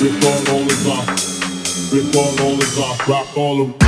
Rip on all the top. Rip on all the top. Rock all the.